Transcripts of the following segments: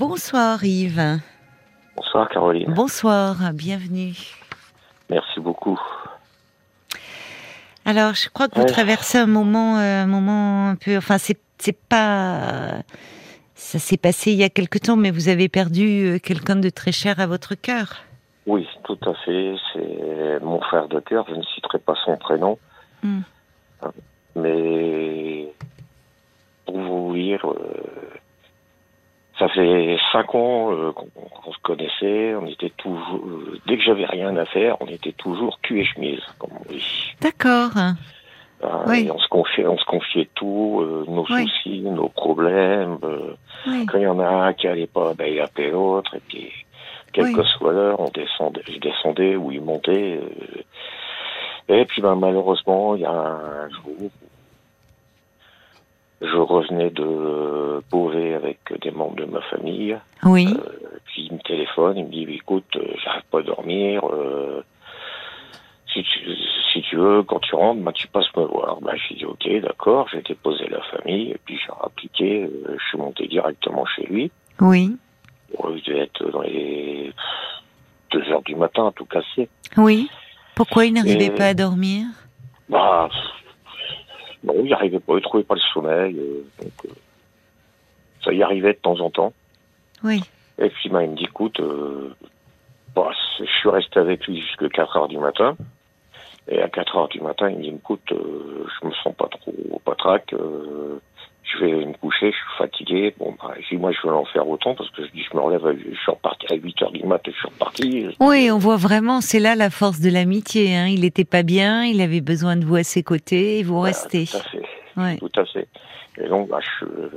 Bonsoir Yves. Bonsoir Caroline. Bonsoir, bienvenue. Merci beaucoup. Alors, je crois que vous Ouais. traversez un moment, euh, un moment un peu. Enfin, c'est pas. Ça s'est passé il y a quelque temps, mais vous avez perdu euh, quelqu'un de très cher à votre cœur. Oui, tout à fait. C'est mon frère de cœur. Je ne citerai pas son prénom. Hmm. Mais pour vous dire, euh, ça fait cinq ans euh, qu'on se connaissait. On était toujours, euh, dès que j'avais rien à faire, on était toujours cul et chemise, comme on dit. D'accord. Euh, Oui. on se confiait, on se confiait tout, euh, nos Oui. soucis, nos problèmes. euh, Oui. Quand il y en a un qui allait pas, ben il appelait l'autre, et puis quelle Oui. que soit l'heure, on descendait, je descendais ou il montait. euh, et puis ben, malheureusement, il y a un jour, je revenais de Beauvais avec des membres de ma famille, Oui. puis il me téléphone, il me dit écoute, euh, j'arrive pas à dormir. euh, si tu, si tu veux, quand tu rentres, ben, tu passes me voir. Ben, j'ai dit ok, d'accord, j'ai déposé la famille, et puis j'ai appliqué, euh, je suis monté directement chez lui. Oui. Bon, il devait être dans les deux heures du matin, tout cassé. Oui. Pourquoi il n'arrivait Et- pas à dormir? Bah, non, il n'y arrivait pas, il trouvait pas le sommeil. euh, donc, euh, ça y arrivait de temps en temps. Oui. Et puis, bah, il me dit, écoute, euh, bah, je suis resté avec lui jusqu'à 4 heures du matin. Et à 4 heures du matin, il me dit, écoute, euh, je me sens pas trop patraque, euh, je vais me coucher, je suis fatigué. Bon, bah, je dis, moi, je vais en faire autant parce que je dis, je me relève, à- je suis reparti à 8 heures du matin, je suis reparti. Oui, on voit vraiment, c'est là la force de l'amitié. Hein. Il était pas bien, il avait besoin de vous à ses côtés, et vous restez. Tout à fait. Ouais. Tout à fait. Et donc, bah, je, euh,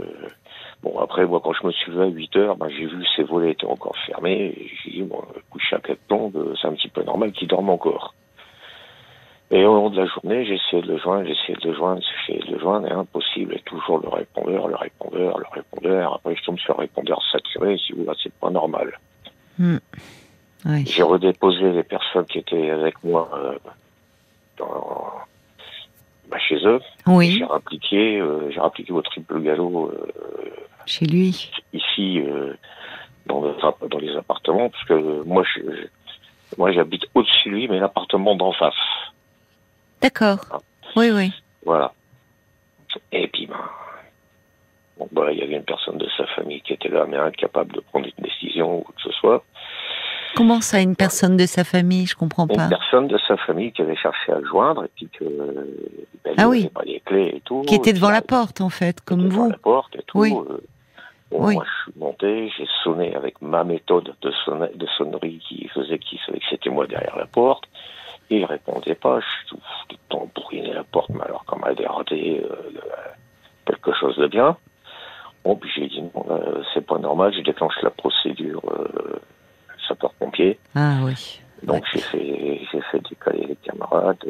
bon, après, moi, quand je me suis levé à 8 heures, bah, j'ai vu que ses volets étaient encore fermés. Et j'ai dit, bon, coucher à quatre plombes, c'est un petit peu normal qu'il dorme encore. Et au long de la journée, j'ai essayé de le joindre, j'ai essayé de le joindre, j'ai essayé de le joindre, et impossible. Et toujours le répondeur, le répondeur, le répondeur. Après, je tombe sur le répondeur saturé, si vous là, c'est pas normal. Oui. J'ai redéposé les personnes qui étaient avec moi euh, dans, bah, chez eux. Oui, J'ai rappliqué, euh, j'ai rappliqué au triple galop euh, chez lui. ici euh, dans, le- dans les appartements, parce que moi, je, je- moi, j'habite au-dessus de lui, mais l'appartement d'en face. D'accord. Oui, oui. Voilà. Et puis, ben, bon, bah, il y avait une personne de sa famille qui était là, mais incapable de prendre une décision ou quoi que ce soit. Comment ça, une personne de sa famille? Je comprends Une pas. personne de sa famille qui avait cherché à le joindre, et puis que ben, Ah oui. pas les clés et tout. Qui était devant la porte, en fait, comme était devant vous. la porte et tout. Oui. euh, bon, Oui. Moi, je suis monté, j'ai sonné avec ma méthode de, sonne- de sonnerie qui faisait qu'il savait que c'était moi derrière la porte. Et il répondait pas. Je suis tout, tout le temps la porte, mais alors elle a raté euh, quelque chose de bien. Bon, puis j'ai dit non, là, c'est pas normal. Je déclenche la procédure euh, sapeur-pompier. Ah oui. Donc j'ai fait j'ai fait décaler les camarades.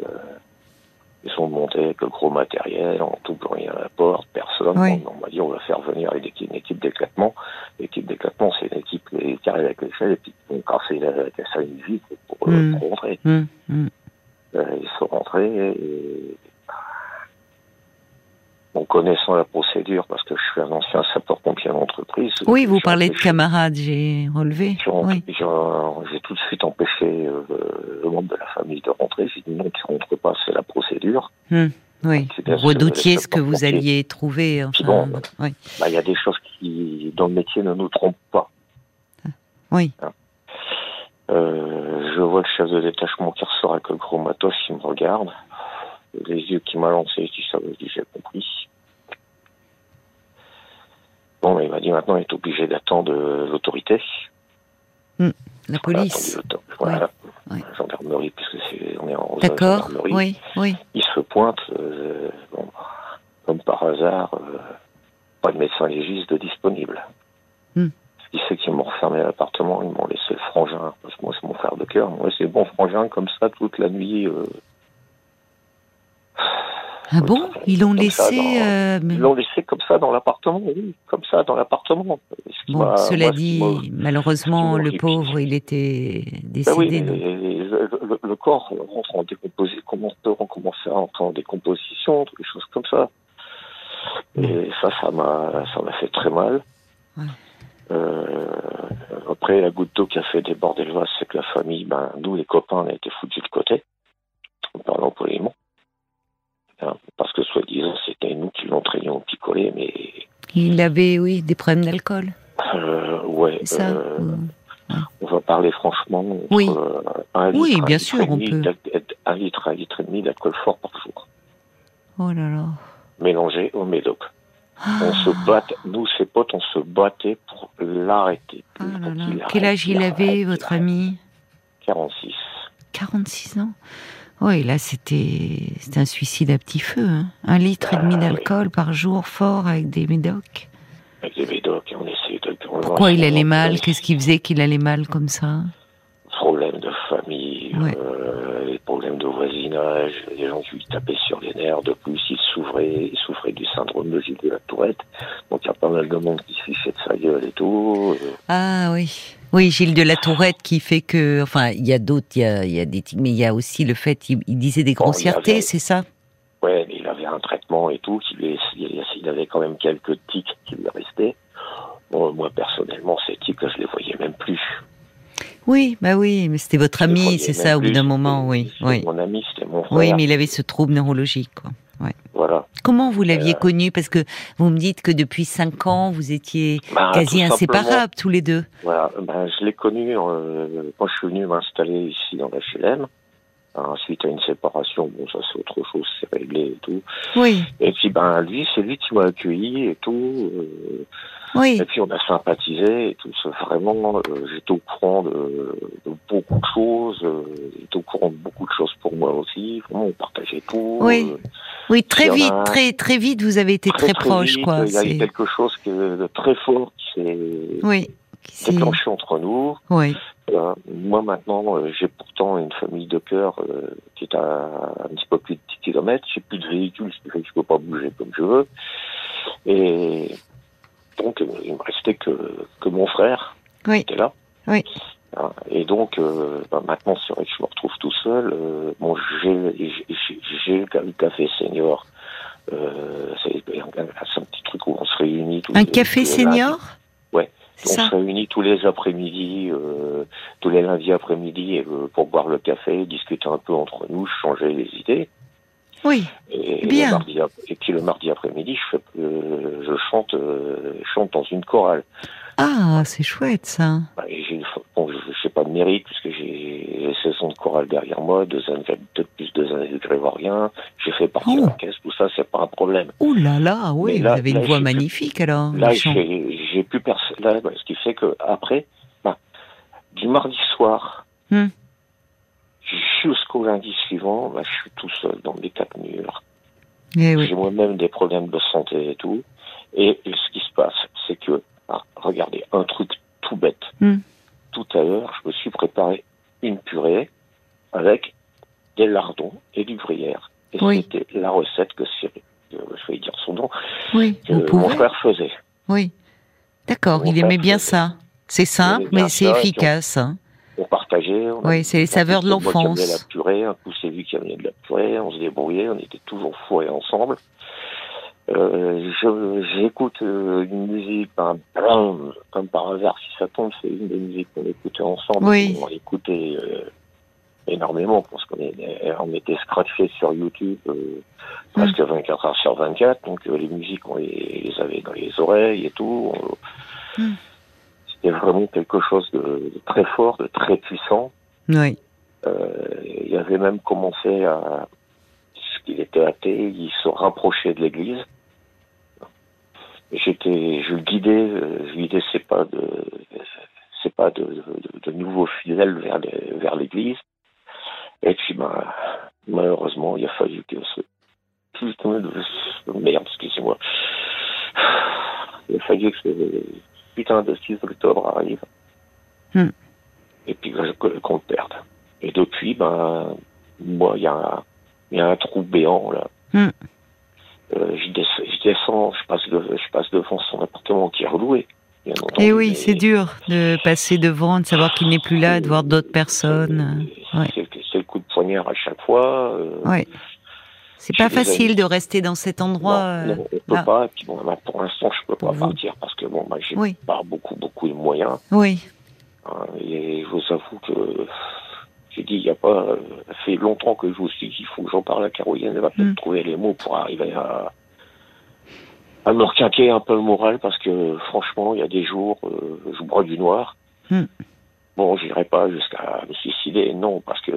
Ils sont montés avec le gros matériel, on tout rien à la porte, personne. Oui. On, on m'a dit on va faire venir une équipe, d'éclatement. L'équipe d'éclatement, c'est une équipe qui arrive avec l'échelle et puis qui vont casser la, casser une vitre pour, euh, Mm. pour rentrer. Hum, hum. Euh, ils sont rentrés et en connaissant la procédure, parce que je suis un ancien sapeur-pompier d'entreprise. Oui, vous parlez de camarades, j'ai relevé. j'ai Oui. tout de suite empêché euh, le membre de la famille de rentrer. J'ai dit non, qu'il ne rentre pas, c'est la procédure. Hum, Oui. Bien Vous redoutiez ce que vous alliez trouver. Enfin, bon, oui. Bah, Il y a des choses qui, dans le métier, ne nous trompent pas. Oui. Euh, je vois le chef de détachement qui ressort avec le gros matos, il me regarde. Les yeux qui m'a lancé, je dis ça, je dis j'ai compris. Bon, mais il m'a dit maintenant il est obligé d'attendre l'autorité. La Voilà, police. Voilà, la gendarmerie, puisque c'est, on est en D'accord. Oui, oui. Il se pointe, euh, bon, comme par hasard, euh, pas de médecin légiste disponible. Hmm. Ce qui fait qu'ils m'ont refermé l'appartement, ils m'ont laissé le frangin, parce que moi c'est mon frère de cœur, moi c'est bon frangin comme ça toute la nuit. euh, Ah bon? Ils l'ont laissé. dans- euh, mais- Ils l'ont laissé comme ça dans l'appartement, oui, comme ça dans l'appartement. Ce Bon, cela moi, dit, m'a- malheureusement, le pauvre, il était Ben oui, décédé. non? le, le- corps rentre en décomposition, commence, commence à rentrer en décomposition, des choses comme ça. Et ça, ça m'a, ça m'a fait très mal. Ouais. Euh, après, la goutte d'eau qui a fait déborder le vase, c'est que la famille, ben, nous, les copains, on a été foutus de côté, en parlant poliment. Picolé, mais. Il avait, oui, des problèmes d'alcool. Euh, ouais. Ça, euh, ou- on va parler franchement. entre, Oui. euh, Oui, un bien litre sûr, on peut. Un litre, un litre et demi d'alcool fort par jour, Oh là là. mélangé au médoc. On Ah, se battait, nous, ses potes, on se battait pour l'arrêter. qu'il Quel âge il avait, votre ami? 46. 46 ans. Oui, là, c'était un suicide à petit feu. hein. Un litre et demi Ah, oui. d'alcool par jour, fort, avec des médocs. Avec des médocs, on essayait de... Pourquoi il allait mal? Qu'est-ce qui faisait qu'il allait mal comme ça? Problèmes de famille, Ouais. euh, les problèmes de voisinage, les gens qui lui tapaient sur les nerfs. De plus, il souffrait, il souffrait du syndrome de Gilles de la Tourette. Donc il y a pas mal de monde qui se fichait de sa gueule et tout. Euh, Ah oui. Oui, Gilles de la Tourette qui fait que. Enfin, il y a d'autres, il y a, y a des. Mais il y a aussi le fait, il, il disait des grossièretés, c'est ça? Ouais, mais il avait un traitement et tout. Qui lui, il il avait quand même quelques tics qui lui restaient. Bon, moi, personnellement, ces tics, je les voyais même plus. Oui, bah oui, mais c'était votre ami, c'est ça, au bout d'un moment, oui. Oui, Mon ami, c'était mon frère. oui mais il avait ce trouble neurologique, quoi. Voilà. Comment vous l'aviez Euh, connu? Parce que vous me dites que depuis cinq ans, vous étiez Ben, quasi inséparables tous les deux. Voilà, ben, je l'ai connu euh, quand je suis venu m'installer ici dans l'HLM. Hein, suite à une séparation, bon, ça c'est autre chose, c'est réglé et tout. Oui, Et puis, ben, lui, c'est lui qui m'a accueilli et tout. euh, oui. et puis, on a sympathisé et tout. Vraiment, euh, j'étais au courant de, de beaucoup de choses. Euh, j'étais au courant de beaucoup de choses pour moi aussi. Vraiment, on partageait tout. Oui. euh, Oui, très y en vite, a- très très vite, vous avez été très, proches, vite, quoi. Il y a eu quelque chose que- de très fort qui s'est Oui. C'est- déclenché entre nous. Oui. Euh, moi maintenant, euh, j'ai pourtant une famille de cœur euh, qui est à un petit peu plus de 10 km. J'ai plus de véhicule, ce qui fait que je peux pas bouger comme je veux. Et donc, il me restait que, que mon frère Oui. qui était là. Oui. Hein, Et donc, euh, bah, maintenant, c'est vrai que je me retrouve tout seul. Euh, bon, j'ai le café senior. Euh, c'est un, petit truc où on se réunit. tous Un les- café senior? Ouais. On ça se réunit tous les après-midi, euh, tous les lundis après-midi euh, pour boire le café, discuter un peu entre nous, changer les idées. Oui. Et, Bien. Le mardi, ap- et puis le mardi après-midi, je, euh, je chante, euh, je chante dans une chorale. Ah, c'est chouette ça. Bah, bon, je sais pas de mérite puisque j'ai 16 ans de chorale derrière moi, deux années de plus deux années de. J'ai fait partie Oh. d'orchestre, tout ça, c'est pas un problème. Ouh là là, oui, là- vous avez une là, voix magnifique alors. Là, j'ai j'ai plus personne. Là, ce qui fait que après, bah, du mardi soir Hmm. jusqu'au lundi suivant, bah, je suis tout seul dans mes quatre murs. Eh oui. J'ai moi-même des problèmes de santé et tout. Et, et ce qui se passe, c'est que, ah, regardez, un truc tout bête. Hmm. Tout à l'heure, je me suis préparé une purée avec des lardons et du gruyère. Et Oui. c'était la recette que Cyril, euh, je vais dire son nom, Oui, que mon frère faisait. D'accord, il aimait bien ça. C'est simple, mais c'est puis on- efficace. hein. On partageait. On Oui, c'est les un saveurs de c'est moi l'enfance. la purée, un coup c'est lui qui amenait de la purée, on se débrouillait, on était toujours fourrés ensemble. Euh, J'écoute euh, une musique, blam, comme par hasard, si ça tombe, c'est une des musiques qu'on écoutait ensemble. Oui. On écoutait euh, énormément, parce qu'on est- on était scratchés sur YouTube euh, presque 24 heures sur 24, donc euh, les musiques, on les, les avait dans les oreilles et tout. On- Mm. C'était vraiment quelque chose de, de très fort, de très puissant. Oui. Euh, il avait même commencé à, puisqu'il était athée, il se rapprochait de l'Église. J'étais, je le guidais, euh, je guidais ses pas de, ses pas de, de, de nouveaux fidèles vers, les- vers l'Église. Et puis, ben, malheureusement, il a fallu que ce putain de merde, excusez-moi, il a fallu que ce putain de 6 octobre arrive. Hmm. Et puis que- que- qu'on le perde. Et depuis, ben, moi, il y, a un- il y a un trou béant, là. Hmm. Euh, je, descends, je descends, je passe, de- je passe devant son appartement qui est reloué. Et Eh oui, c'est dur de passer devant, de savoir qu'il n'est plus là, de voir d'autres personnes. Ouais. À chaque fois. euh. C'est pas facile de rester dans cet endroit. non, euh, non, on peut là. pas. Et puis bon, bah, pour l'instant, je peux pas vous. partir parce que bon, bah, j'ai Oui. pas beaucoup, beaucoup de moyens. Oui. Hein, et je vous avoue que j'ai dit, il y a pas, ça fait longtemps que je vous suis dit, il faut que j'en parle à Caroline, elle va peut-être Mm. trouver les mots pour arriver à, à me requinquer un peu le moral parce que franchement, il y a des jours, euh, je bois du noir. Mm. Bon, j'irai pas jusqu'à me suicider, non, parce que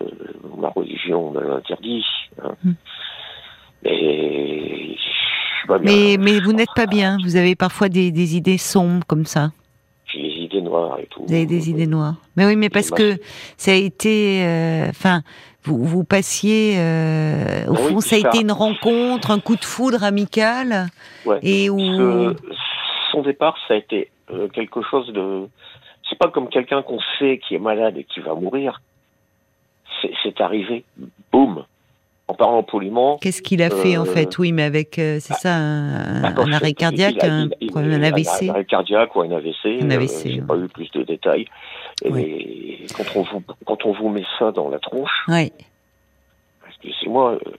ma religion me l'interdit. hein. Mm. Mais. Mais, mais vous n'êtes pas bien. Vous avez parfois des, des idées sombres comme ça. J'ai des idées noires et tout. Vous avez des idées noires. Mais oui, mais parce que ça a été, euh, enfin, vous, vous passiez, euh, au oui, fond, ça a ça- été une rencontre, un coup de foudre amical, Ouais. et où, Ce- son départ, ça a été euh, quelque chose de. C'est pas comme quelqu'un qu'on sait qui est malade et qui va mourir. C'est- arrivé, boum. En parlant poliment. qu'est-ce qu'il a fait en Euh, fait? Oui, mais avec, euh, c'est ça, un, bah, un je- arrêt il cardiaque, a- un il- problème, il AVC. Un arrêt cardiaque ou un AVC. Un euh, AVC, J'ai ouais. pas eu plus de détails. Et Oui. quand on vous quand on vous met ça dans la tronche, Ouais. excusez-moi, euh,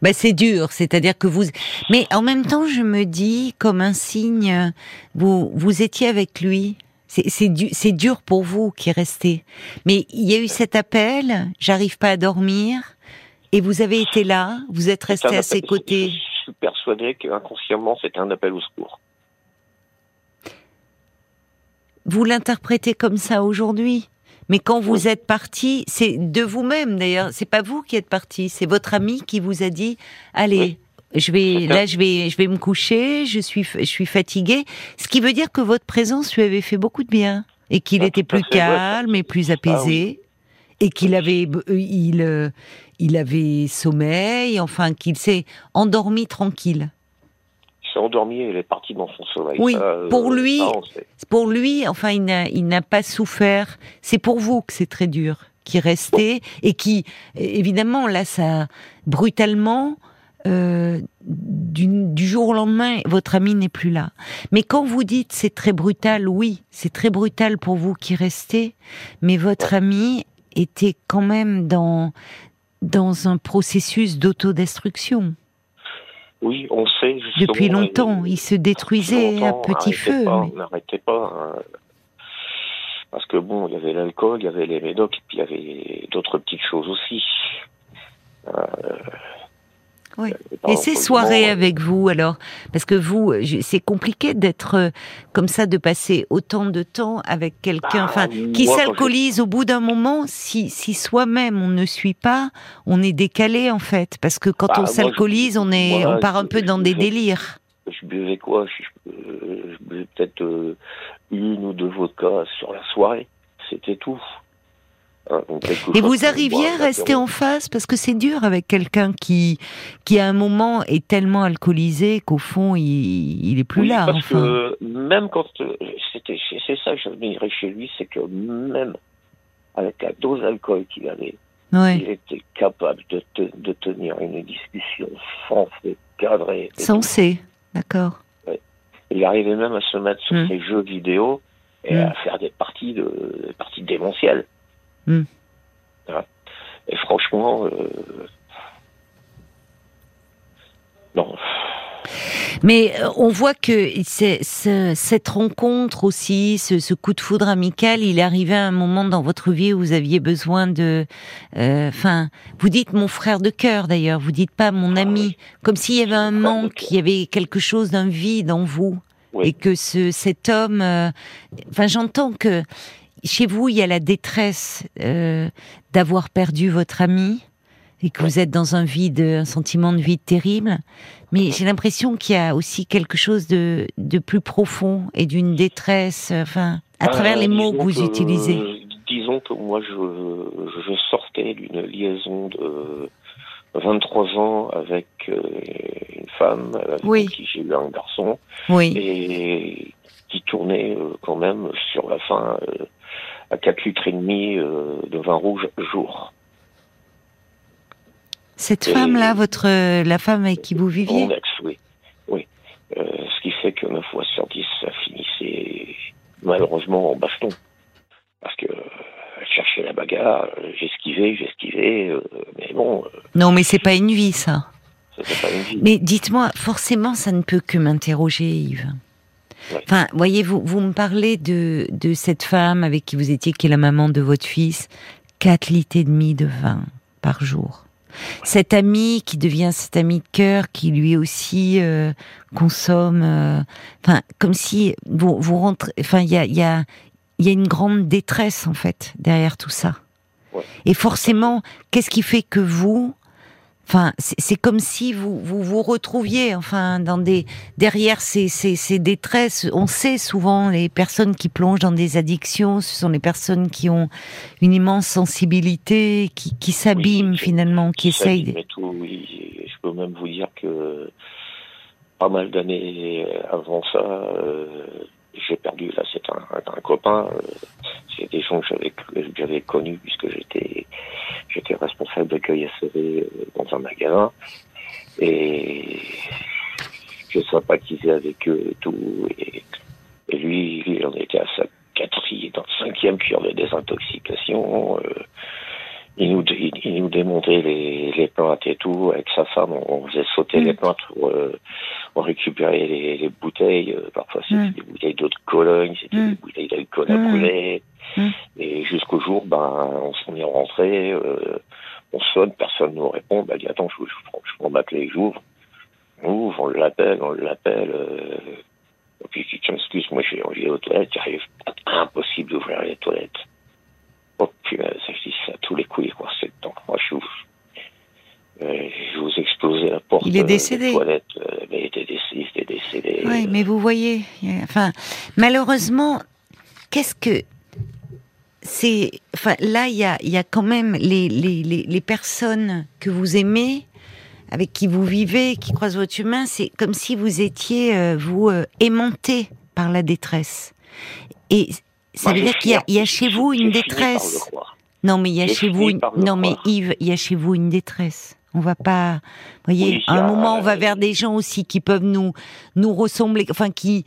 Bah, c'est dur, c'est-à-dire que vous. Mais en même temps, je me dis, comme un signe, vous vous étiez avec lui? C'est c'est du, c'est dur pour vous qui restez. Mais il y a eu cet appel. J'arrive pas à dormir. Et vous avez été là. Vous êtes resté à ses côtés. Je suis persuadé qu'inconsciemment, c'était un appel au secours. Vous l'interprétez comme ça aujourd'hui. Mais quand vous Oui. êtes parti, c'est de vous-même d'ailleurs. C'est pas vous qui êtes parti. C'est votre ami qui vous a dit, allez. Oui. Je vais là, je vais, je vais me coucher. Je suis, je suis fatiguée. Ce qui veut dire que votre présence lui avait fait beaucoup de bien et qu'il Ah, était plus calme et plus apaisé et qu'il avait, euh, il, euh, il avait sommeil. Enfin, qu'il s'est endormi tranquille. Il s'est endormi et il est parti dans son sommeil. Oui, euh, pour lui- ça. Pour lui, enfin, il n'a, il n'a pas souffert. C'est pour vous que c'est très dur, qui restait et qui, évidemment, là, ça, brutalement, euh, du, du jour au lendemain, votre ami n'est plus là. Mais quand vous dites c'est très brutal, oui, c'est très brutal pour vous qui restez, mais votre ami était quand même dans dans un processus d'autodestruction Oui, on sait depuis longtemps. euh, Il se détruisait à longtemps, petit feu. pas, mais- N'arrêtez pas. hein. Parce que bon, il y avait l'alcool, il y avait les médocs, et puis il y avait d'autres petites choses aussi. Euh, par Et ces soirées avec vous, alors Parce que vous, c'est compliqué d'être euh, comme ça, de passer autant de temps avec quelqu'un, Bah, enfin, qui s'alcoolise au bout d'un moment. Si, si soi-même on ne suit pas, on est décalé en fait, parce que quand Bah, on s'alcoolise, on est, moi, on part un peu dans des délires. Je buvais quoi? Je, euh, je buvais peut-être euh, une ou deux vodkas sur la soirée. C'était tout. Hein, Et vous arriviez à rester en face parce que c'est dur avec quelqu'un qui, qui à un moment est tellement alcoolisé qu'au fond il, il est plus Oui, là. parce enfin. que même quand euh, c'était c'est ça que j'admirais chez lui, c'est que même avec la dose d'alcool qu'il avait, Ouais. il était capable de, te- de tenir une discussion sensée, cadrée. et Sensé, d'accord. Il arrivait même à se mettre sur Mm. ses jeux vidéo et Mm. à faire des parties de des parties démentielles. Mm. Voilà. Et franchement, euh, non. Mais euh, on voit que c'est, c'est- cette rencontre aussi, ce, ce coup de foudre amical, il est arrivé à un moment dans votre vie où vous aviez besoin de, euh, enfin, vous dites mon frère de cœur d'ailleurs, vous dites pas mon Ah ami, oui. comme s'il y avait un manque, il y avait quelque chose d'un vide en vous, Oui. et que ce, cet homme, euh, enfin, j'entends que chez vous il y a la détresse euh, d'avoir perdu votre ami et que vous êtes dans un vide, un sentiment de vide terrible. Mais j'ai l'impression qu'il y a aussi quelque chose de, de plus profond et d'une détresse, enfin, à travers Euh, les mots que vous utilisez. Disons que moi, je, je sortais d'une liaison de 23 ans avec euh, une femme avec Oui. qui j'ai eu un garçon Oui, et qui tournait euh, quand même sur la fin à 4 litres et demi euh, de vin rouge jour. cette et- femme-là, votre, la femme avec qui vous viviez, Mon ex, oui. oui. Euh, ce qui fait que 9 fois sur 10, ça finissait malheureusement en baston. Parce que euh, elle cherchait la bagarre, j'esquivais, j'esquivais, euh, mais bon, euh, non, mais c'est pas une vie, ça. c'était pas une vie. Mais dites-moi, forcément, ça ne peut que m'interroger, Yves. Enfin, voyez, vous, vous me parlez de, de cette femme avec qui vous étiez, qui est la maman de votre fils, 4 litres et demi de vin par jour. Cet ami qui devient cet ami de cœur, qui lui aussi euh, consomme, euh, enfin, comme si vous, vous rentrez, enfin, il y a, y, a, y a une grande détresse en fait derrière tout ça. Ouais. Et forcément, qu'est-ce qui fait que vous, Enfin, c'est comme si vous, vous vous retrouviez, enfin, dans des derrière ces, ces, ces, détresses. On sait souvent les personnes qui plongent dans des addictions, ce sont les personnes qui ont une immense sensibilité, qui, qui s'abîment Oui, finalement, qui essayent. Tout, oui, je peux même vous dire que pas mal d'années avant ça, euh, j'ai perdu. Là, c'est un, copain. Euh, c'est des gens que j'avais connus puisque j'étais j'étais responsable d'accueil SEV dans un magasin et je sympathisais avec eux et tout. Et, lui, lui, on était à sa quatrième, dans cinquième cure de désintoxication. Euh, il nous, il, il, nous démontait les, les plantes et tout. Avec sa femme, on, faisait sauter mmh. les plantes pour euh, on récupérait les, les bouteilles. Euh, parfois, c'était mmh. des bouteilles d'eau de Cologne, c'était mmh. des bouteilles d'alcool à brûler. Et jusqu'au jour, ben, on s'en est rentré. Euh, on sonne, personne ne nous répond. Ben, dit, attends, je, je, je prends ma clé, j'ouvre. On ouvre, on l'appelle, on l'appelle. Euh, et puis, je m'excuse, moi, j'ai envie aux toilettes, j'arrive impossible d'ouvrir les toilettes. Oh, puis, ça, je dis coups, quoi, c'est le temps. Moi, je ouvre. Euh, je vous explosé la porte. Il est décédé. Toilette, euh, mais il était décédé, il était décédé. Oui, mais vous voyez, enfin, malheureusement, qu'est-ce que c'est, enfin, là, il y a, y a quand même les, les, les, les, personnes que vous aimez, avec qui vous vivez, qui croisent votre chemin, c'est comme si vous étiez, euh, vous, euh, aimanté par la détresse. Et ça Moi, veut dire qu'il y, y, a chez vous une détresse. Non, mais il y a chez vous, une... non, mais Yves, il y a chez vous une détresse. On va pas, voyez, Oui, à un moment, on va vers des gens aussi qui peuvent nous, nous ressembler, enfin, qui,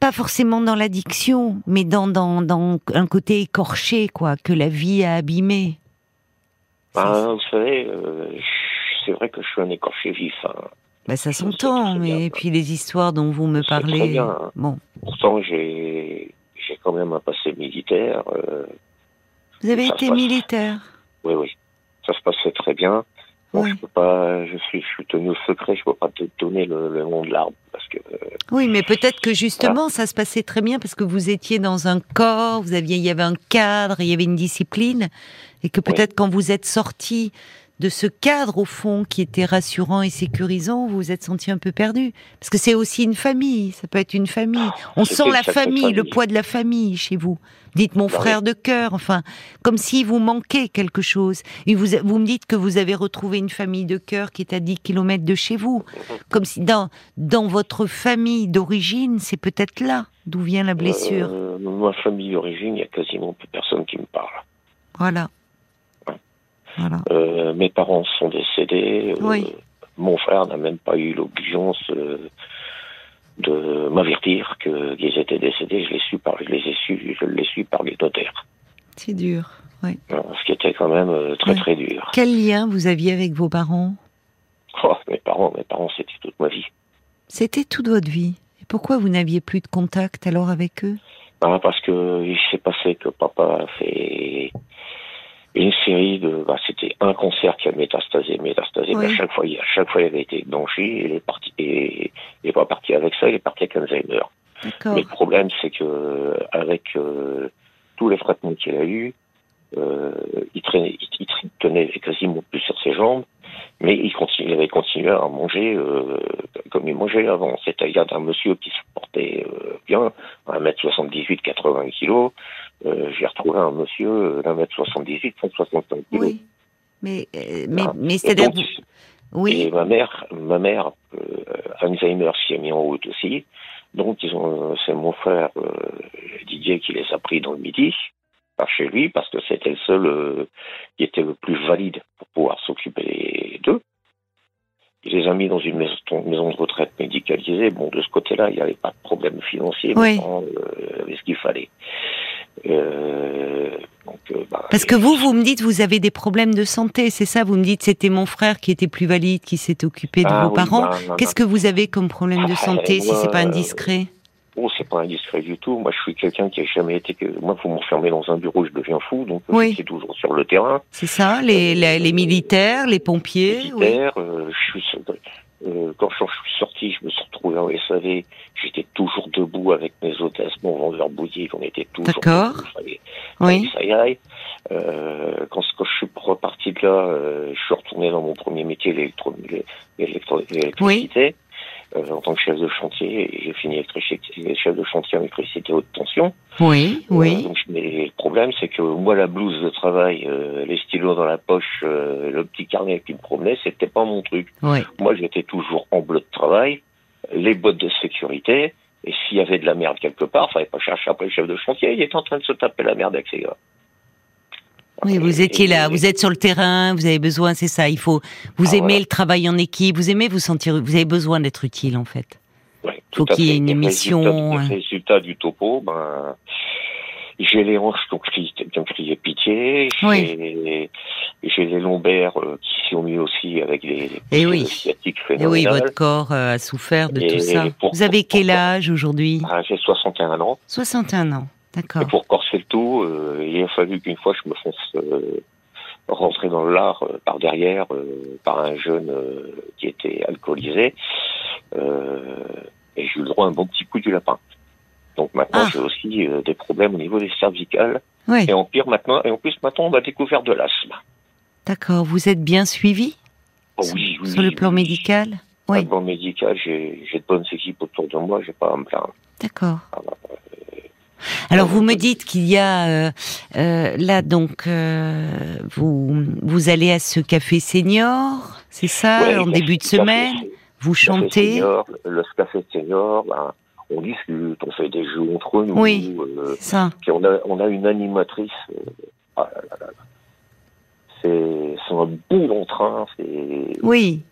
pas forcément dans l'addiction, mais dans, dans, dans un côté écorché, quoi, que la vie a abîmé. Ben, vous savez, euh, c'est vrai que je suis un écorché vif. Hein. Ben, ça s'entend, mais bien. puis les histoires dont vous me très parlez, bien, hein. bon. Pourtant, j'ai j'ai quand même un passé militaire. euh, Vous avez Ça été militaire. oui, oui, ça se passait très bien. Bon, Oui. je peux pas, je suis, je suis tenu au secret. Je peux pas te donner le, le nom de l'arbre parce que euh, Oui, mais peut-être que justement, ça se passait très bien parce que vous étiez dans un corps, vous aviez, il y avait un cadre, il y avait une discipline, et que peut-être quand vous êtes sorti de ce cadre au fond qui était rassurant et sécurisant, vous vous êtes senti un peu perdu. Parce que c'est aussi une famille, ça peut être une famille. On sent la famille, le poids de la famille chez vous. Dites mon Bah frère de cœur, enfin, comme si vous manquait quelque chose. Et vous, vous me dites que vous avez retrouvé une famille de cœur qui est à 10 kilomètres de chez vous. Comme si dans, dans votre famille d'origine, c'est peut-être là d'où vient la blessure. euh, ma famille d'origine, il y a quasiment plus personne qui me parle. Voilà. Voilà. Euh, mes parents sont décédés. euh, Oui. Mon frère n'a même pas eu l'obligeance euh, de m'avertir qu'ils étaient décédés. Je l'ai su par, je les ai su, je l'ai su par les notaires. C'est dur. Oui. Ce qui était quand même très Ouais. très dur. Quel lien vous aviez avec vos parents? Oh, mes parents, mes parents, c'était toute ma vie. C'était toute votre vie. Et pourquoi vous n'aviez plus de contact alors avec eux? Ah, parce que il s'est passé que papa a fait une série de, bah, c'était un concert qui a métastasé, métastasé. Oui. Mais à chaque fois, il- à chaque fois, il avait été blanchi. Il est parti, et il est pas parti avec ça. Il est parti avec Alzheimer. Mais le problème, c'est que avec euh, tous les traitements qu'il a eu, euh, il, traînait, il, il tenait quasiment plus sur ses jambes, mais il, continue, il avait continué à manger euh, comme il mangeait avant. C'est-à-dire d'un monsieur qui se portait euh, bien, 1m78, 80 kilos. Euh, J'ai retrouvé un monsieur euh, d'un mètre 78, 165 kilos. Oui. Mais, euh, mais, Ah. mais c'est-à-dire. Oui. et ma mère, ma mère, euh, Alzheimer s'y est mis en route aussi. Donc ils ont, c'est mon frère euh, Didier qui les a pris dans le midi par chez lui parce que c'était le seul euh, qui était le plus valide pour pouvoir s'occuper d'eux. Il les a mis dans une maison, de retraite médicalisée. Bon, de ce côté-là, il n'y avait pas de problème financier. Mais euh, il y avait ce qu'il fallait. Euh, donc, euh, bah, Parce que vous, vous me dites, vous avez des problèmes de santé, c'est ça Vous me dites, c'était mon frère qui était plus valide, qui s'est occupé de Ah vos oui, parents. bah, Qu'est-ce que vous avez comme problème de Ah, santé, si moi, c'est pas euh, indiscret? Oh, c'est pas indiscret du tout. Moi, je suis quelqu'un qui a jamais été. que Moi, vous m'enfermer dans un bureau, je deviens fou. Donc, Oui. j'étais toujours sur le terrain. C'est ça, les, les, les militaires, les pompiers. oui. militaire. euh, je suis, euh, quand je suis sorti, je me suis retrouvé en SAV. J'étais toujours debout avec mes hôtesses, mon vendeur bouillie. On était toujours D'accord. debout. Oui. ça y aille. Euh, quand, quand je suis reparti de là, euh, je suis retourné dans mon premier métier, l'électro- l'électro- l'électricité. euh, en tant que chef de chantier, j'ai fini chef de chantier en électricité haute tension. Oui, Euh, oui. donc, mais le problème, c'est que moi, la blouse de travail, euh, les stylos dans la poche, euh, le petit carnet qui me promenait, c'était pas mon truc. Oui. Moi, j'étais toujours en bleu de travail, les bottes de sécurité, et s'il y avait de la merde quelque part, fallait pas chercher après le chef de chantier, il était en train de se taper la merde avec ses gars. Oui, vous étiez là, vous êtes sur le terrain, vous avez besoin, c'est ça, il faut, vous Ah, aimez voilà. le travail en équipe, vous aimez vous sentir, vous avez besoin d'être utile en fait. Ouais, Faut tout qu'il y ait une hein. Les résultats du topo, ben, j'ai les hanches qui ont crié, qui ont crié pitié, j'ai j'ai les lombaires euh, qui sont mis aussi avec les, les Eh oui. sciatiques Et oui, phénoménales. votre corps euh, a souffert de Et tout ça. pour- vous avez quel âge aujourd'hui? Ah, j'ai 61 ans. 61 ans, d'accord. Et pour corser le tout, euh, il a fallu qu'une fois je me fasse euh, rentrer dans l'art euh, par derrière euh, par un jeune qui était alcoolisé. Et j'ai eu le droit à un bon petit coup du lapin. Donc maintenant Ah. j'ai aussi des problèmes au niveau des cervicales. Oui, Et en pire maintenant, et en plus maintenant on m'a découvert de l'asthme. d'accord. Vous êtes bien suivi Oh oui, oui, sur le plan oui. médical Sur le plan médical, j'ai j'ai de bonnes équipes autour de moi, j'ai pas à me plaindre. d'accord. Ah bah, Alors vous me dites qu'il y a euh, euh, là donc euh, vous vous allez à ce café senior, c'est ça ouais, en début de café- semaine, vous chantez? senior, le café senior, ben, on discute, on fait des jeux entre nous. Oui. Ça, puis on a, on a une animatrice. ah là là là là. C'est un bon long train. Oui,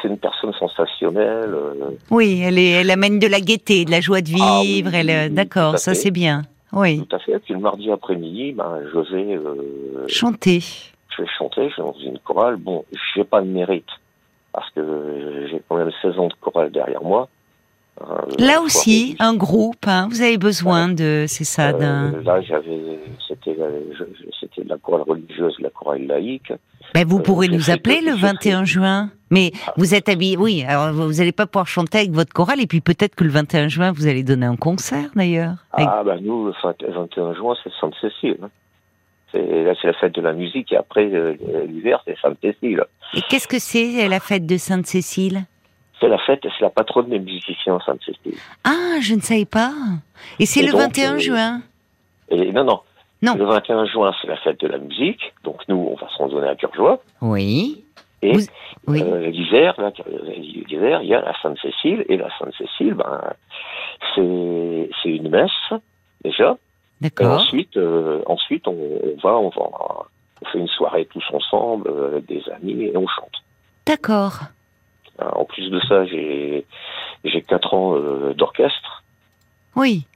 c'est une personne sensationnelle. euh, oui, elle est, elle amène de la gaieté, de la joie de Ah oui, vivre. elle, euh, d'accord, ça c'est bien. Oui, Tout à fait. Puis le mardi après-midi, ben, je vais, euh, chanter. je vais chanter. Je suis dans une chorale. Bon, j'ai pas de mérite parce que j'ai quand même 16 ans de chorale derrière moi. Hein, Là aussi, un groupe. Hein, vous avez besoin de, c'est ça. Euh, là, j'avais, c'était, c'était de la chorale religieuse, la chorale laïque. Ben, vous euh, pourrez nous appeler le j'ai fait- 21 juin. Mais Ah. vous êtes habillé, oui. Alors vous n'allez pas pouvoir chanter avec votre chorale et puis peut-être que le 21 juin vous allez donner un concert d'ailleurs. Avec- Ah, bah, nous, le 20 21 juin, c'est Sainte-Cécile. hein. C'est, là, c'est la fête de la musique et après, euh, l'hiver, c'est Sainte-Cécile. Et qu'est-ce que c'est la fête de Sainte-Cécile C'est la fête, c'est la patronne des musiciens, Sainte-Cécile. Ah, je ne savais pas. Et c'est le donc, 21 euh, juin? Et non, non. Non. Le 21 juin, c'est la fête de la musique. Donc, nous, on va s'en donner à cœur joie. Oui. Et Vous- Oui. euh, l'hiver, il y a la Sainte-Cécile. Et la Sainte-Cécile, ben, c'est, c'est une messe, déjà. Et D'accord. ensuite, euh, ensuite on, on va, on va, on fait une soirée tous ensemble euh, avec des amis et on chante. D'accord. Euh, En plus de ça, j'ai j'ai quatre ans euh, d'orchestre. Oui.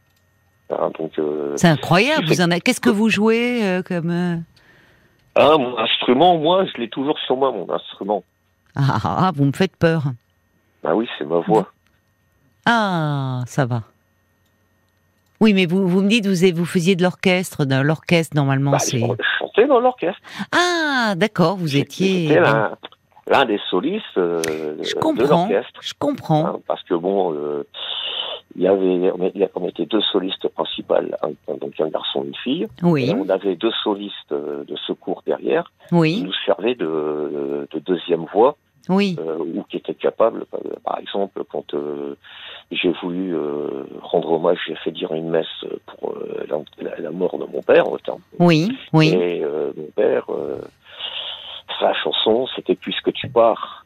hein, donc, C'est incroyable. tu Vous fais- en avez... Qu'est-ce que vous jouez comme ah, mon instrument, moi, je l'ai toujours sur moi, mon instrument. ah, ah, ah, vous me faites peur. Ah oui, c'est ma voix. Ah, ça va. Oui, mais vous, vous me dites vous vous faisiez de l'orchestre, de l'orchestre normalement Bah, c'est. je chantais dans l'orchestre. Ah, d'accord, vous étiez. J'étais l'un des solistes euh, Je de comprends. l'orchestre. Je comprends. hein, parce que bon, euh, il y avait, on était- deux solistes principales, un- donc un garçon et une fille. Oui, Et on avait deux solistes euh, de secours derrière qui oui, nous servaient de, de deuxième voix oui. euh, ou qui étaient capables, euh, par exemple, quand euh, j'ai voulu euh, rendre hommage, j'ai fait dire une messe pour euh, la, mort de mon père, au terme. Oui, oui. Et euh, mon père, euh, sa chanson, c'était Puisque tu pars.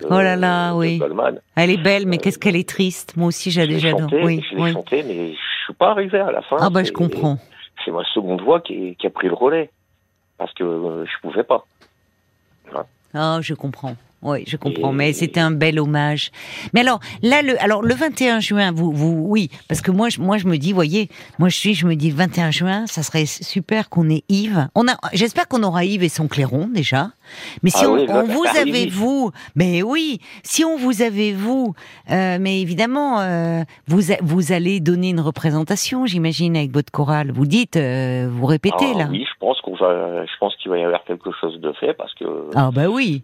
De- Oh là là, de oui. Goldman. Elle est belle, mais qu'est-ce qu'elle est triste. Moi aussi, Je l'ai j'adore. Oui, je l'ai oui. chanté, mais je suis pas arrivé à la fin. Ah bah je comprends. C'est ma seconde voix qui, qui a pris le relais parce que euh, je pouvais pas. Ah, je comprends. Oui, je comprends. Mais c'était un bel hommage. Mais alors, là, le, alors le 21 juin, vous, vous, oui, parce que moi, je, moi, je me dis, voyez, moi, je suis, je me dis, le 21 juin, ça serait super qu'on ait Yves. On a, j'espère qu'on aura Yves et son clairon déjà. Mais si Ah on, oui, là, on ça vous arrive avait vous, mais oui, si on vous avait vous, euh, mais évidemment, euh, vous a- vous allez donner une représentation, j'imagine, avec votre chorale. Vous dites, euh, vous répétez Ah, là. Oui, je pense qu'on va, je pense qu'il va y avoir quelque chose de fait parce que Ah bah oui.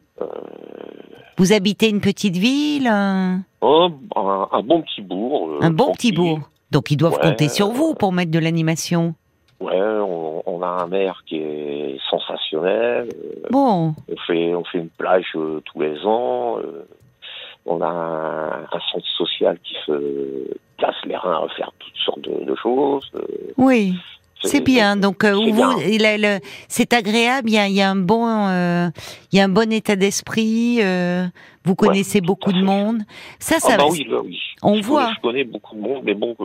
Vous habitez une petite ville, un, oh, un, un bon petit bourg. un bon petit bourg. Donc ils doivent Ouais, compter sur vous pour mettre de l'animation. Ouais, on, on a un maire qui est sensationnel. Bon, On fait, on fait une plage euh, tous les ans. euh, on a un, un centre social qui se casse les reins à faire toutes sortes de, de choses. euh, oui. C'est bien. Donc, euh, c'est agréable. Il y a, il y a un bon, euh, il y a un bon état d'esprit. euh, vous connaissez beaucoup de monde. Ça, Ah ça. bah oui, là, oui. on je voit. Connais, je connais beaucoup de monde, mais bon,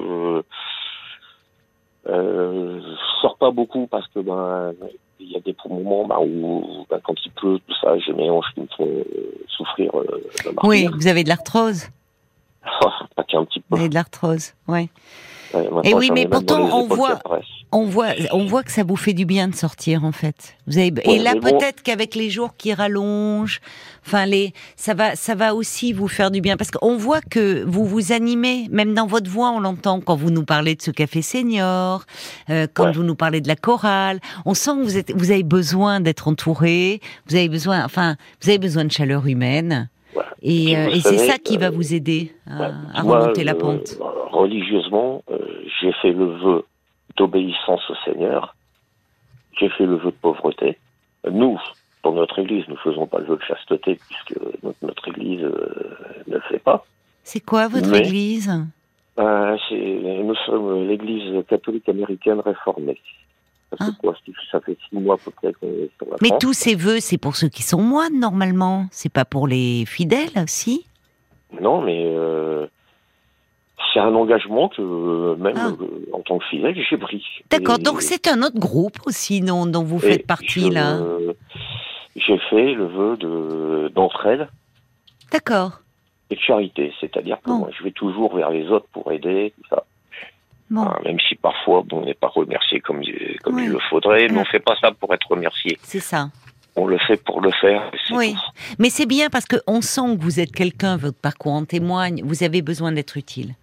euh, je sors pas beaucoup parce que ben il y a des moments ben, où ben, quand il pleut, tout ça, j'ai mes hanches qui me font euh, souffrir euh, Oui, vous avez de l'arthrose? pas qu'un petit peu. Vous avez de l'arthrose. Ouais. Et oui, j'en ai mais pourtant, on voit-. On voit, on voit que ça vous fait du bien de sortir en fait. Vous avez, et là bon. peut-être qu'avec les jours qui rallongent, enfin les, ça va, ça va aussi vous faire du bien parce qu'on voit que vous vous animez, même dans votre voix, on l'entend quand vous nous parlez de ce café senior, euh, quand Ouais. vous nous parlez de la chorale. On sent que vous êtes, vous avez besoin d'être entouré, vous avez besoin, enfin, vous avez besoin de chaleur humaine. Et, euh, et c'est ça qui va euh, vous aider à, Moi, remonter la euh, pente. religieusement, euh, j'ai fait le vœu d'obéissance au Seigneur. J'ai fait le vœu de pauvreté. Nous, dans notre Église, nous faisons pas le vœu de chasteté puisque notre, notre Église euh, ne le fait pas. C'est quoi votre mais- église? Euh, nous sommes l'Église catholique américaine réformée. Fait Ah. quoi Ça fait six mois à peu près sur la Mais France. tous ces vœux, c'est pour ceux qui sont moines normalement. C'est pas pour les fidèles, si? Non, mais euh, c'est un engagement que euh, même Ah. euh, en tant que fidèle, j'ai pris. D'accord. Donc c'est un autre groupe aussi dont, dont vous faites partie je- là. J'ai fait le vœu de d'entraide D'accord. et de charité, c'est-à-dire que moi, je vais toujours vers les autres pour aider, tout ça. Bon, Hein, même si parfois, bon, on n'est pas remercié comme, comme Ouais. il le faudrait, mais on fait pas ça pour être remercié. c'est ça. On le fait pour le faire. Oui. tout. Mais c'est bien parce que on sent que vous êtes quelqu'un, votre parcours en témoigne. Vous avez besoin d'être utile.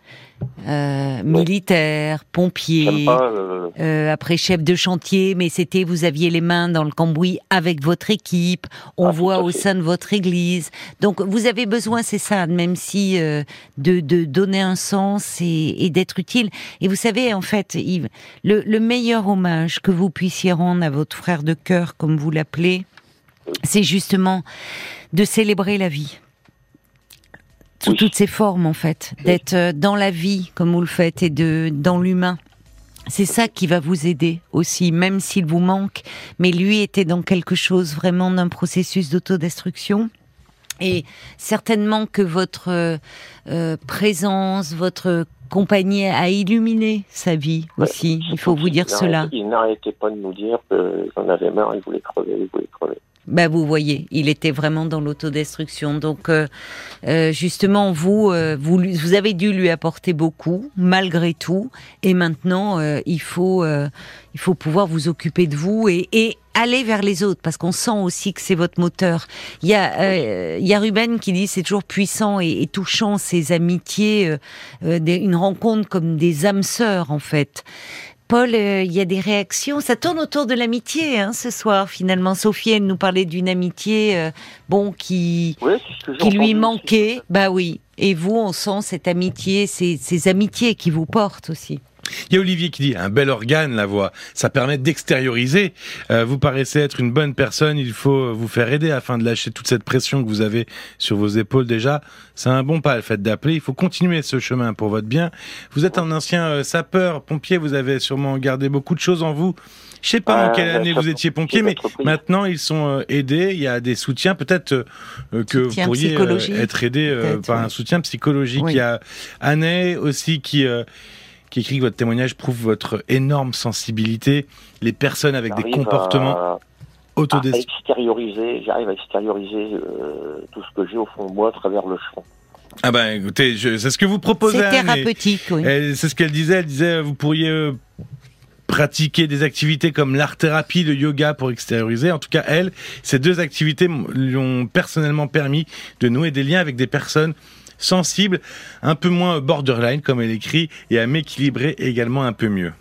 Euh, militaire, pompier. pas. euh, Euh, après chef de chantier, mais c'était vous aviez les mains dans le cambouis avec votre équipe. On Ah, voit au sein de votre église. Donc vous avez besoin, c'est ça, même si de, de donner un sens et, et d'être utile. Et vous savez, en fait, Yves, le, le meilleur hommage que vous puissiez rendre à votre frère de cœur, comme vous l'appelez, c'est justement de célébrer la vie sous Oui. toutes ses formes en fait, d'être euh, dans la vie comme vous le faites et de dans l'humain. C'est ça qui va vous aider aussi, même s'il vous manque. Mais lui était dans quelque chose vraiment d'un processus d'autodestruction. Et certainement que votre euh, euh, présence, votre compagnie a illuminé sa vie Ouais, aussi. Il faut vous dire cela. Il n'arrêtait pas de nous dire qu'on avait marre, il voulait crever, il voulait crever. Ben vous voyez, il était vraiment dans l'autodestruction. Donc euh, euh, justement, vous, euh, vous, vous avez dû lui apporter beaucoup, malgré tout. Et maintenant, euh, il faut, euh, il faut pouvoir vous occuper de vous et, et aller vers les autres, parce qu'on sent aussi que c'est votre moteur. Il y a, euh, il y a Ruben qui dit c'est toujours puissant et, et touchant ces amitiés, euh, euh, une rencontre comme des âmes sœurs en fait. Paul, euh, il y a des réactions. Ça tourne autour de l'amitié hein, ce soir. Finalement, Sophie, elle nous parlait d'une amitié, euh, bon, qui qui lui manquait. Bah oui. Et vous, on sent cette amitié, ces, ces amitiés qui vous portent aussi. Il y a Olivier qui dit un bel organe la voix, ça permet d'extérioriser. Euh, vous paraissez être une bonne personne, il faut vous faire aider afin de lâcher toute cette pression que vous avez sur vos épaules déjà. C'est un bon pas le fait d'appeler. Il faut continuer ce chemin pour votre bien. Vous êtes un ancien euh, sapeur, pompier. Vous avez sûrement gardé beaucoup de choses en vous. Je sais pas en Ah, quelle année vous étiez pompier, mais maintenant ils sont euh, aidés. Il y a des soutiens. Peut-être euh, que vous pourriez euh, être aidé euh, par oui. un soutien psychologique. Oui. Il y a Année aussi qui euh, qui écrit que votre témoignage prouve votre énorme sensibilité. Les personnes avec des comportements à, à autodestructifs. extérioriser, j'arrive à extérioriser euh, tout ce que j'ai au fond de moi à travers le chant. Ah ben écoutez, c'est ce que vous proposez C'est et- thérapeutique, oui. C'est ce qu'elle disait. Elle disait, vous pourriez euh, pratiquer des activités comme l'art-thérapie, le yoga pour extérioriser. En tout cas, elle, ces deux activités lui ont personnellement permis de nouer des liens avec des personnes sensibles, un peu moins borderline, comme elle écrit, et à m'équilibrer également un peu mieux.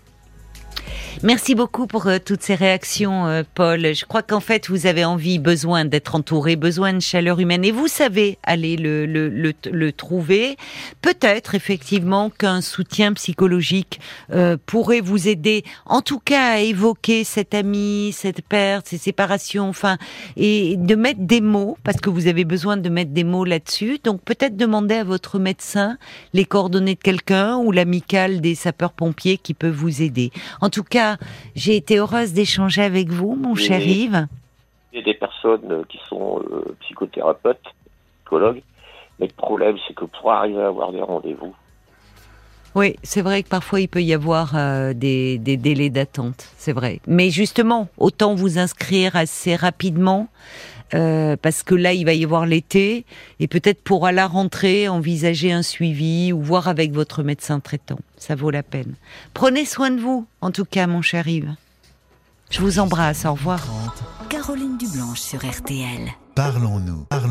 Merci beaucoup pour euh, toutes ces réactions, euh, Paul. Je crois qu'en fait, vous avez envie, besoin d'être entouré, besoin de chaleur humaine, et vous savez aller le, le, le, le trouver. Peut-être effectivement qu'un soutien psychologique euh, pourrait vous aider, en tout cas à évoquer cette amie, cette perte, ces séparations, enfin, et de mettre des mots, parce que vous avez besoin de mettre des mots là-dessus. Donc peut-être demander à votre médecin les coordonnées de quelqu'un ou l'amicale des sapeurs-pompiers qui peut vous aider. Tout cas, j'ai été heureuse d'échanger avec vous, mon cher Yves. Il y a des personnes euh, qui sont euh, psychothérapeutes, psychologues, mais le problème, c'est que pour arriver à avoir des rendez-vous, oui, c'est vrai que parfois il peut y avoir euh, des, délais d'attente, c'est vrai. Mais justement, autant vous inscrire assez rapidement, parce que là, il va y avoir l'été, et peut-être pour à la rentrée, envisager un suivi ou voir avec votre médecin traitant ça vaut la peine. Prenez soin de vous, en tout cas, mon cher Yves. Je vous embrasse, au revoir. Caroline Dublanche sur RTL. Parlons-nous.